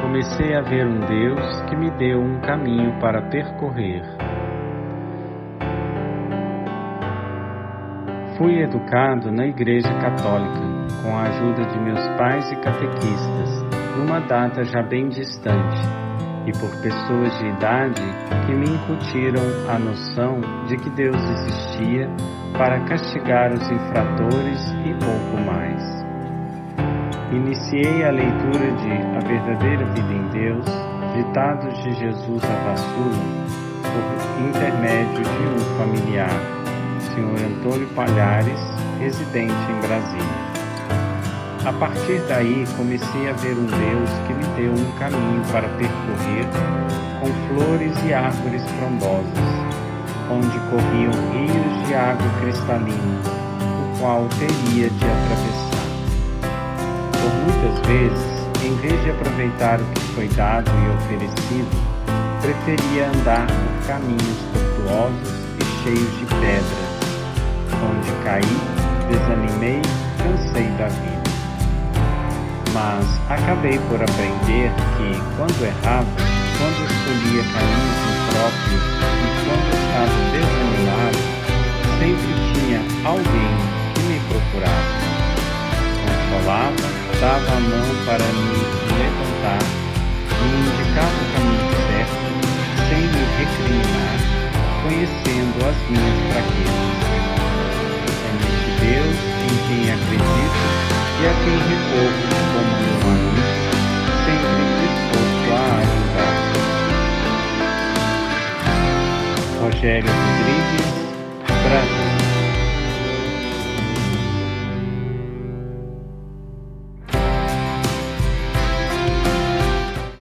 comecei a ver um Deus que me deu um caminho para percorrer. Fui educado na Igreja Católica, com a ajuda de meus pais e catequistas, numa data já bem distante, e por pessoas de idade que me incutiram a noção de que Deus existia para castigar os infratores e pouco mais. Iniciei a leitura de A Verdadeira Vida em Deus, ditados de Jesus a Vassula, por intermédio de um familiar, Sr. Antônio Palhares, residente em Brasília. A partir daí comecei a ver um Deus que me deu um caminho para percorrer com flores e árvores frondosas, onde corriam rios de água cristalina, o qual teria de atravessar muitas vezes, em vez de aproveitar o que foi dado e oferecido, preferia andar por caminhos tortuosos e cheios de pedras, onde caí, desanimei, cansei da vida. Mas acabei por aprender que, quando errava, quando escolhia caminhos impróprios e quando estava desanimado, sempre tinha alguém que me procurava. Consolava dava a mão para me levantar, me indicava o caminho certo, sem me recriminar, conhecendo as minhas fraquezas. Neste Deus em quem acredito e a quem recorro como meu amigo, sempre disposto a ajudar. Rogério Rodrigues, Brasil.